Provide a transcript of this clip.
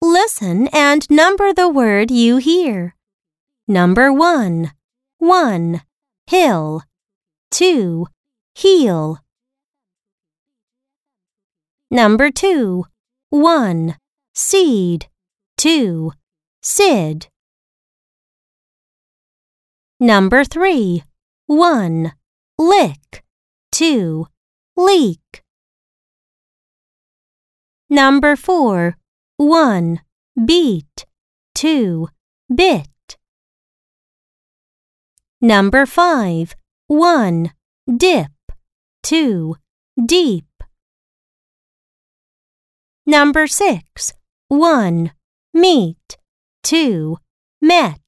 Listen and number the word you hear. Number one, one, hill. Two, heel. Number two, one, seed. Two, sid. Number three, one, lick. Two, leak. Number four, one, beat. Two, bit. Number five, one, dip. Two, deep. Number six, one, meet. Two, met.